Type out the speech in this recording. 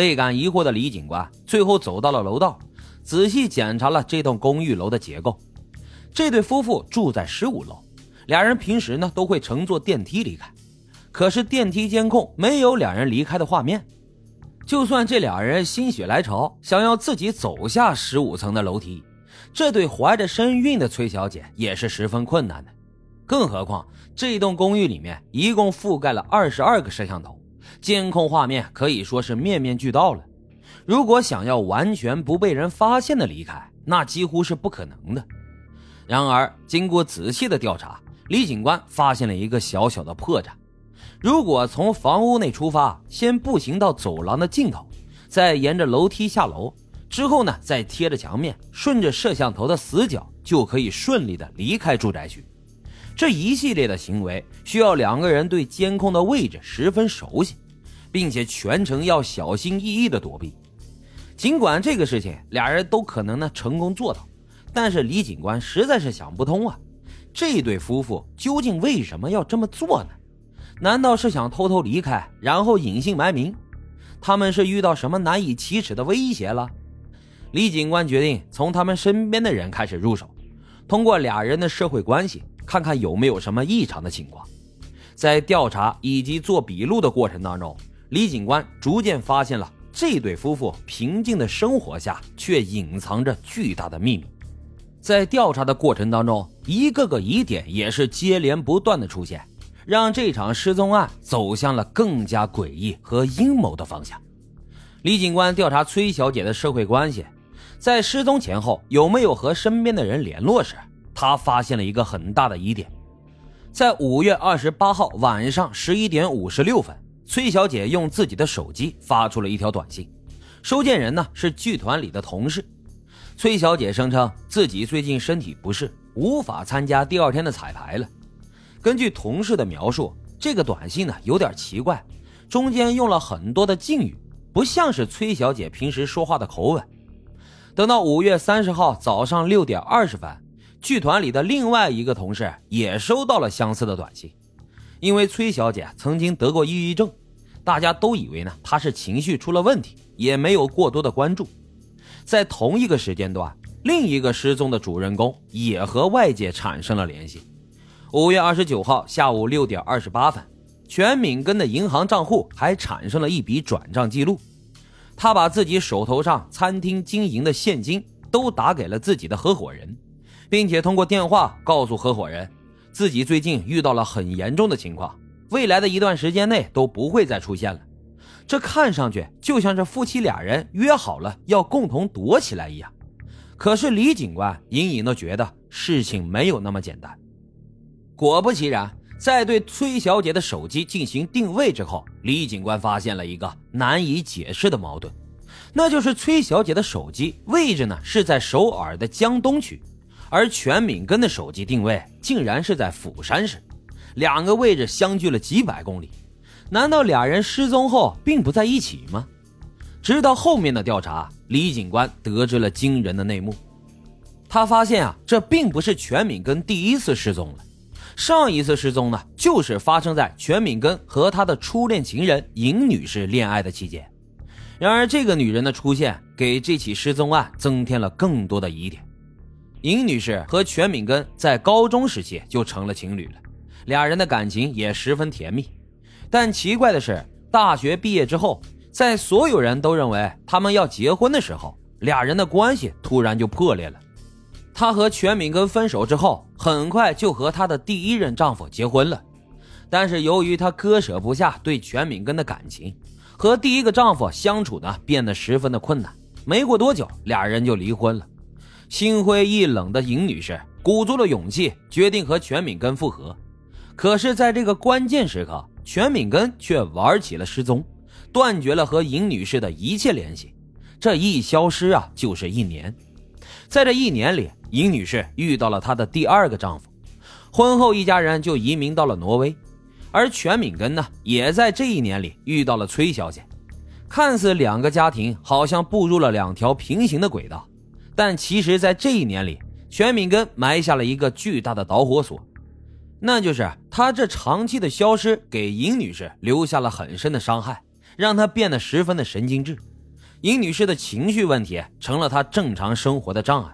倍感疑惑的李警官最后走到了楼道，仔细检查了这栋公寓楼的结构。这对夫妇住在十五楼，俩人平时呢都会乘坐电梯离开，可是电梯监控没有两人离开的画面。就算这俩人心血来潮想要自己走下十五层的楼梯，这对怀着身孕的崔小姐也是十分困难的。更何况这栋公寓里面一共覆盖了二十二个摄像头。监控画面可以说是面面俱到了。如果想要完全不被人发现的离开，那几乎是不可能的。然而，经过仔细的调查，李警官发现了一个小小的破绽：如果从房屋内出发，先步行到走廊的尽头，再沿着楼梯下楼，之后呢，再贴着墙面，顺着摄像头的死角，就可以顺利的离开住宅区。这一系列的行为需要两个人对监控的位置十分熟悉，并且全程要小心翼翼的躲避。尽管这个事情俩人都可能呢成功做到，但是李警官实在是想不通啊，这对夫妇究竟为什么要这么做呢？难道是想偷偷离开，然后隐姓埋名？他们是遇到什么难以启齿的威胁了？李警官决定从他们身边的人开始入手，通过俩人的社会关系。看看有没有什么异常的情况，在调查以及做笔录的过程当中，李警官逐渐发现了这对夫妇平静的生活下却隐藏着巨大的秘密。在调查的过程当中，一个个疑点也是接连不断的出现，让这场失踪案走向了更加诡异和阴谋的方向。李警官调查崔小姐的社会关系，在失踪前后有没有和身边的人联络时。他发现了一个很大的疑点，在五月二十八号晚上十一点五十六分，崔小姐用自己的手机发出了一条短信，收件人呢是剧团里的同事。崔小姐声称自己最近身体不适，无法参加第二天的彩排了。根据同事的描述，这个短信呢有点奇怪，中间用了很多的敬语，不像是崔小姐平时说话的口吻。等到五月三十号早上六点二十分。剧团里的另外一个同事也收到了相似的短信，因为崔小姐曾经得过抑郁症，大家都以为呢她是情绪出了问题，也没有过多的关注。在同一个时间段，另一个失踪的主人公也和外界产生了联系。五月二十九号下午六点二十八分，全敏根的银行账户还产生了一笔转账记录，他把自己手头上餐厅经营的现金都打给了自己的合伙人。并且通过电话告诉合伙人，自己最近遇到了很严重的情况，未来的一段时间内都不会再出现了。这看上去就像是夫妻俩人约好了要共同躲起来一样。可是李警官隐隐的觉得事情没有那么简单。果不其然，在对崔小姐的手机进行定位之后，李警官发现了一个难以解释的矛盾，那就是崔小姐的手机位置呢是在首尔的江东区。而全敏根的手机定位竟然是在釜山市，两个位置相距了几百公里，难道俩人失踪后并不在一起吗？直到后面的调查，李警官得知了惊人的内幕。他发现啊，这并不是全敏根第一次失踪了，上一次失踪呢，就是发生在全敏根和他的初恋情人尹女士恋爱的期间。然而，这个女人的出现给这起失踪案增添了更多的疑点。尹女士和全敏根在高中时期就成了情侣了，俩人的感情也十分甜蜜。但奇怪的是，大学毕业之后，在所有人都认为他们要结婚的时候，俩人的关系突然就破裂了。她和全敏根分手之后，很快就和她的第一任丈夫结婚了。但是由于她割舍不下对全敏根的感情，和第一个丈夫相处呢变得十分的困难。没过多久，俩人就离婚了。心灰意冷的尹女士鼓足了勇气，决定和全敏根复合。可是，在这个关键时刻，全敏根却玩起了失踪，断绝了和尹女士的一切联系。这一消失啊，就是一年。在这一年里，尹女士遇到了她的第二个丈夫，婚后一家人就移民到了挪威。而全敏根呢，也在这一年里遇到了崔小姐。看似两个家庭好像步入了两条平行的轨道。但其实，在这一年里，全敏根埋下了一个巨大的导火索，那就是他这长期的消失给尹女士留下了很深的伤害，让她变得十分的神经质。尹女士的情绪问题成了她正常生活的障碍。